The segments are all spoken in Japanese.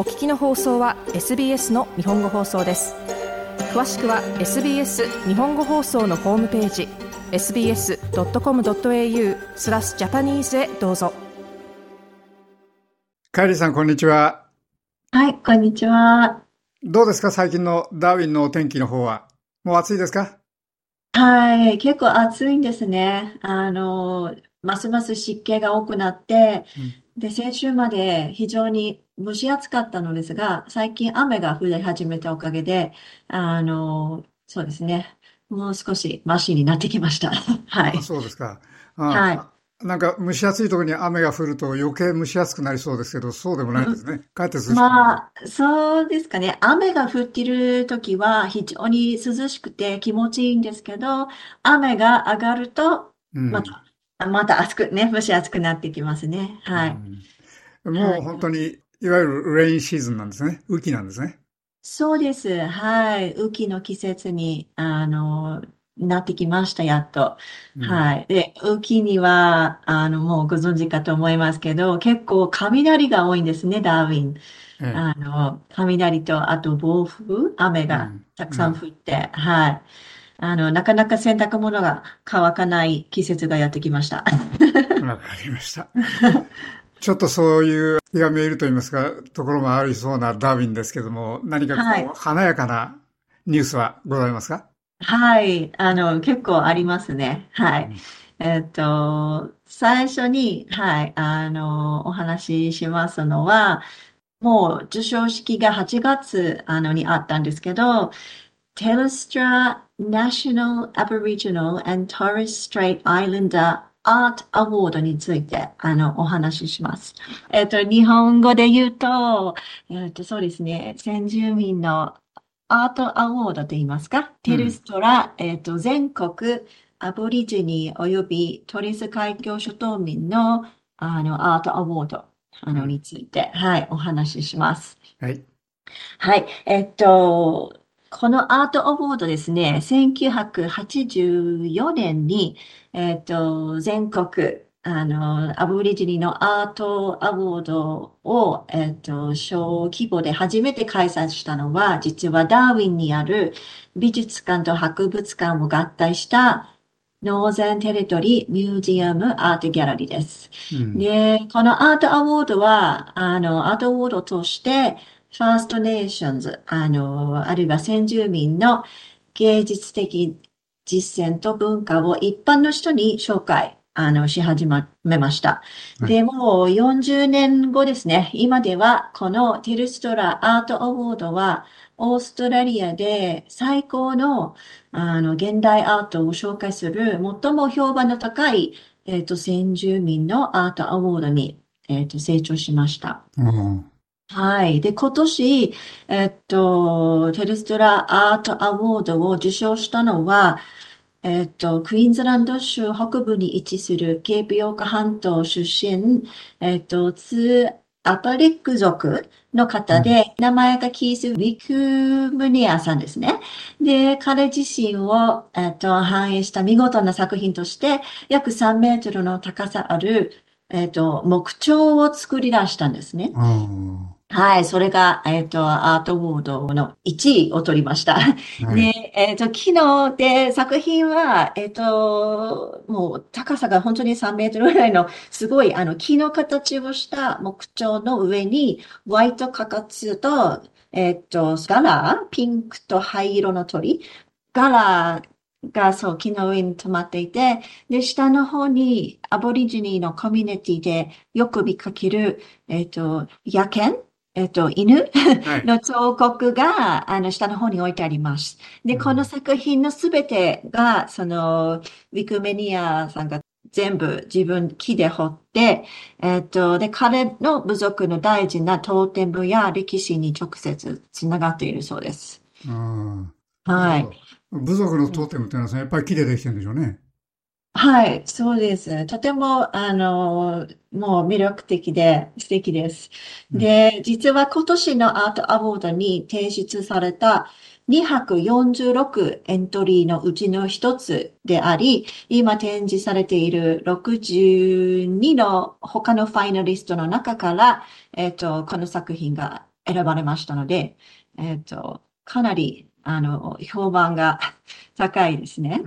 お聞きの放送は SBS の日本語放送です。詳しくは SBS 日本語放送のホームページ sbs.com.au スラスジャパニーズへどうぞ。カイリーさんこんにちは。はいこんにちは。どうですか？最近のダーウィンのお天気の方は。もう暑いですか？はい結構暑いんですね。あのますます湿気が多くなって、うん、で先週まで非常に蒸し暑かったのですが、最近雨が降り始めたおかげで、あの、そうですね。もう少しマシになってきました。はい。そうですか。はい。なんか蒸し暑いところに雨が降ると余計蒸し暑くなりそうですけど、そうでもないですね。かえって涼しくまあ、そうですかね。雨が降っている時は非常に涼しくて気持ちいいんですけど、雨が上がると、また、うん、また暑くね、蒸し暑くなってきますね。はい。うん、もう本当にいわゆるレインシーズンなんですね。雨季なんですね。そうです。はい。雨季の季節に、あの、なってきました、やっと。うん、はい。で、雨季には、あの、もうご存知かと思いますけど、結構雷が多いんですね、ダーウィン。ええ、あの、雷と、あと暴風、雨がたくさん降って、うんうん、はい。あの、なかなか洗濯物が乾かない季節がやってきました。わかりました。ちょっとそういう気が見えると言いますか、ところもありそうなダーウィンですけども、何かこう、はい、華やかなニュースはございますか？はい、あの、結構ありますね。はい。うん、えっと、最初に、はい、あの、お話ししますのは、もう授賞式が8月あのにあったんですけど、テルストラ National Aboriginal and Torres Strait Islander アートアワードについて、あの、お話しします。えっ、と、日本語で言うと、えっ、と、そうですね、先住民のアートアワードと言いますか、テルストラ、えっ、と、全国アボリジニ及びトリス海峡諸島民の、あの、アートアワード、あの、について、はい、お話しします。はい。はい、えっと、このアートアワードですね、1984年に、えっと、全国、あの、アボリジニのアートアワードを、えっと、小規模で初めて開催したのは、実はダーウィンにある美術館と博物館を合体した Northern Territory Museum Art Gallery です。うん、で、このアートアワードは、あの、アートアワードとして、ファーストネーションズ、あの、あるいは先住民の芸術的実践と文化を一般の人に紹介、あの、し始めました。で、もう40年後ですね。今では、このテルストラアートアワードは、オーストラリアで最高の、あの、現代アートを紹介する、最も評判の高い、えっ、ー、と、先住民のアートアワードに、えっ、ー、と、成長しました。うんはい。で、今年、えっと、テルストラアートアワードを受賞したのは、えっと、クイーンズランド州北部に位置するケープヨーク半島出身、えっと、ツーアパリック族の方で、うん、名前がキース・ウィクムニアさんですね。で、彼自身を、えっと、反映した見事な作品として、約3メートルの高さある、えっと、木彫を作り出したんですね。うんはい、それが、えっ、ー、と、アートウォードの1位を取りました。はい、で、えっ、ー、と、昨日で作品は、えっ、ー、と、もう高さが本当に3メートルぐらいの、すごい、あの、木の形をした木彫の上に、ホワイトカカツと、えっ、と、ガラピンクと灰色の鳥ガラがそう、木の上に止まっていて、で、下の方にアボリジニーのコミュニティでよく見かける、えっ、と、野犬えっと、犬の彫刻が、あの、下の方に置いてあります。で、この作品のすべてが、その、ウィクメニアさんが全部自分木で彫って、えっと、で、彼の部族の大事なトーテムや歴史に直接つながっているそうです。はい。部族のトーテムっていうのはやっぱり木でできてるんでしょうね。はい、そうです。とても、あの、もう魅力的で素敵です。で、実は今年のアートアワードに提出された246エントリーのうちの一つであり、今展示されている62の他のファイナリストの中から、えっと、この作品が選ばれましたので、えっと、かなり、あの、評判が高いですね。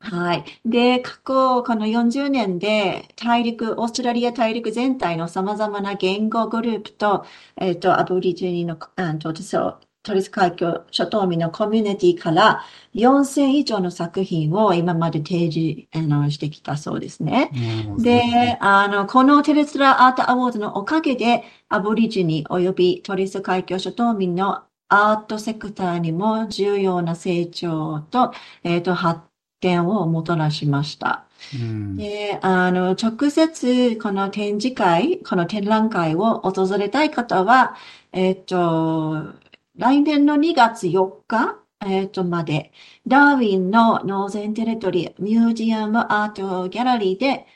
はい。で、過去、この40年で、大陸、オーストラリア大陸全体の様々な言語グループと、えっと、アボリジニの、あと、そう、トリス海峡諸島民のコミュニティから4000以上の作品を今まで提示あのしてきたそうですね。で、あの、このテレスラアートアワードのおかげで、アボリジニ及びトリス海峡諸島民のアートセクターにも重要な成長と、えっ、ー、と、発展をもたらしました。うん、で、あの、直接この展示会、この展覧会を訪れたい方は、えっ、ー、と、来年の2月4日、えっ、ー、と、まで、ダーウィンの Northern Territory Museum Art Gallery で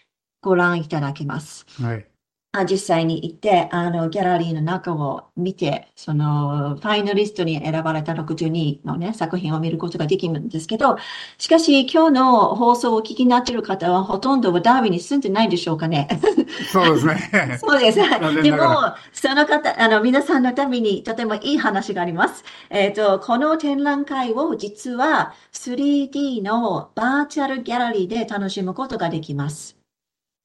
ご覧いただけます。はい。実際に行って、あの、ギャラリーの中を見て、その、ファイナリストに選ばれた62のね、作品を見ることができるんですけど、しかし、今日の放送を聞きになっている方は、ほとんどダーウィンに住んでないでしょうかね。そうですね。そうです。でも、その方、あの、皆さんのためにとてもいい話があります。えっ、ー、と、この展覧会を実は 3D のバーチャルギャラリーで楽しむことができます。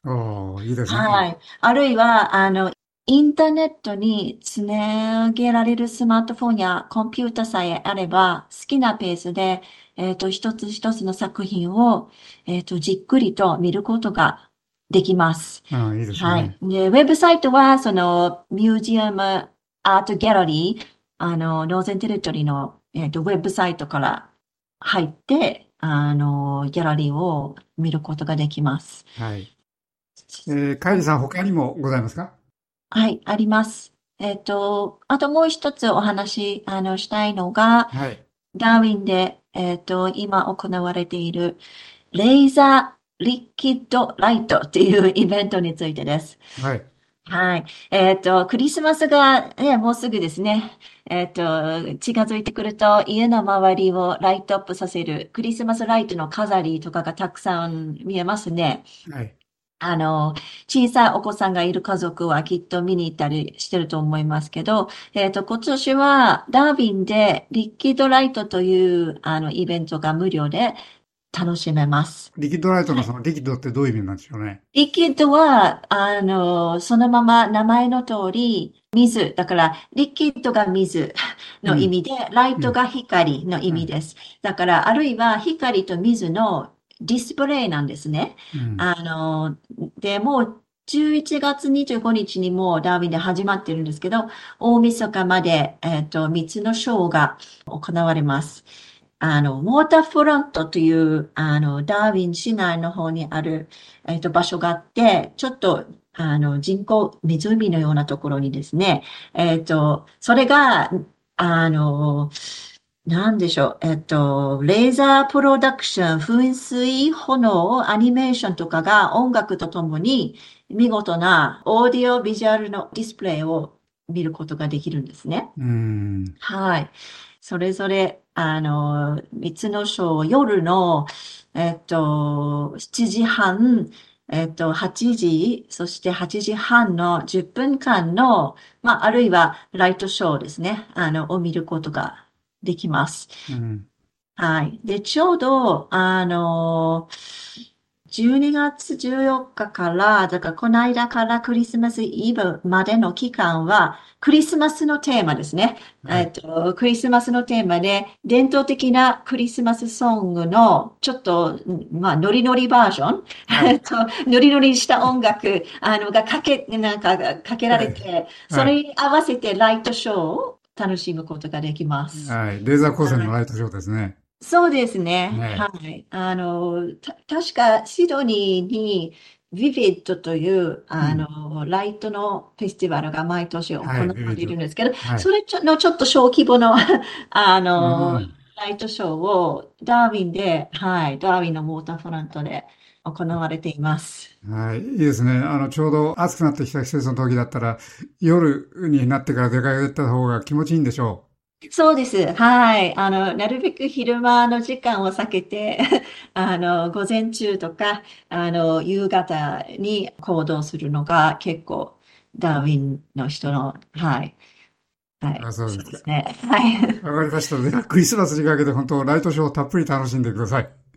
おいいですね。はい。あるいは、あの、インターネットにつなげられるスマートフォンやコンピュータさえあれば、好きなペースで、えっ、ー、と、一つ一つの作品を、えっ、ー、と、じっくりと見ることができます。あいいですね。はい。で、ウェブサイトは、その、ミュージアムアートギャラリー、あの、ノーゼンテリトリーの、えっ、ー、と、ウェブサイトから入って、あの、ギャラリーを見ることができます。はい。えー、カイリさん、他にもございますか？はい、あります。えっ、と、あともう一つお話、あの、したいのが、はい。ダーウィンで、えっ、と、今行われている、レーザーリキッドライトっていうイベントについてです。はい。はい。えっ、と、クリスマスが、ね、もうすぐですね。えっ、と、近づいてくると、家の周りをライトアップさせる、クリスマスライトの飾りとかがたくさん見えますね。はい。あの、小さいお子さんがいる家族はきっと見に行ったりしてると思いますけど、えっ、ー、と、今年はダービンでリッキッドライトというあのイベントが無料で楽しめます。リキッドライトのそのリキッドってどういう意味なんでしょうね？リキッドは、あの、そのまま名前の通り、水。だから、リキッドが水の意味で、うん、ライトが光の意味です。だから、あるいは光と水のディスプレイなんですね。うん、あの、で、もう11月25日にもうダーウィンで始まってるんですけど、大晦日まで、えっ、ー、と、3つのショーが行われます。あの、ウォーターフロントという、あの、ダーウィン市内の方にある、えっ、ー、と、場所があって、ちょっと、あの、人工湖のようなところにですね、えっ、ー、と、それが、あの、なんでしょう。えっと、レーザープロダクション、噴水、炎、アニメーションとかが音楽とともに見事なオーディオビジュアルのディスプレイを見ることができるんですね。はい。それぞれ、あの、三つのショー、夜の、えっと、7時半、えっと、8時、そして8時半の10分間の、まあ、あるいはライトショーですね、あの、を見ることができます。うん、はい。で、ちょうど、あの、12月14日から、だからこの間からクリスマスイブまでの期間は、クリスマスのテーマですね。はい、えっと、クリスマスのテーマで、伝統的なクリスマスソングの、ちょっと、まあ、ノリノリバージョン、はい、と、ノリノリした音楽、あの、がかけ、なんか、かけられて、はい、それに合わせてライトショーを楽しむことができます。はい。レーザー光線のライトショーですね。そうですね。ねはい。あの、た、確かシドニーに、ビビットという、あの、うん、ライトのフェスティバルが毎年行われるんですけど、はい、それのちょっと小規模の あの、うん、ライトショーをダーウィンで、はい、ダーウィンのモーターフロントで行われています。はい。いいですね。あの、ちょうど暑くなってきた季節の時だったら、夜になってから出かけた方が気持ちいいんでしょう。そうです。はい。あの、なるべく昼間の時間を避けて、あの、午前中とか、あの、夕方に行動するのが結構、ダーウィンの人の、はい、はい。あそうですね。はい。わかりました。では、クリスマスにかけて本当、ライトショーをたっぷり楽しんでください。